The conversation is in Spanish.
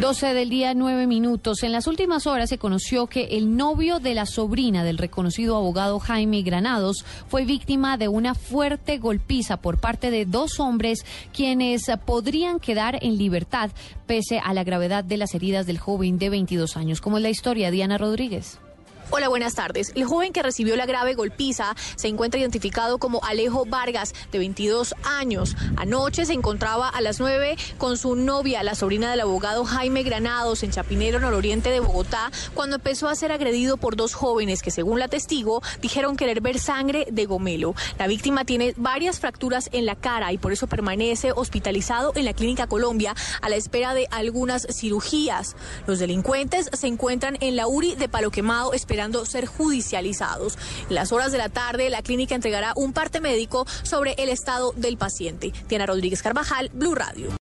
12 del día, 9 minutos. En las últimas horas se conoció que el novio de la sobrina del reconocido abogado Jaime Granados fue víctima de una fuerte golpiza por parte de dos hombres quienes podrían quedar en libertad pese a la gravedad de las heridas del joven de 22 años. ¿Cómo es la historia, Diana Rodríguez? Hola, buenas tardes. El joven que recibió la grave golpiza se encuentra identificado como Alejo Vargas, de 22 años. Anoche se encontraba a las 9 con su novia, la sobrina del abogado Jaime Granados, en Chapinero, nororiente de Bogotá, cuando empezó a ser agredido por dos jóvenes que, según la testigo, dijeron querer ver sangre de gomelo. La víctima tiene varias fracturas en la cara y por eso permanece hospitalizado en la Clínica Colombia a la espera de algunas cirugías. Los delincuentes se encuentran en la URI de Palo Quemado esperando ser judicializados. En las horas de la tarde, la clínica entregará un parte médico sobre el estado del paciente. Diana Rodríguez Carvajal, Blue Radio.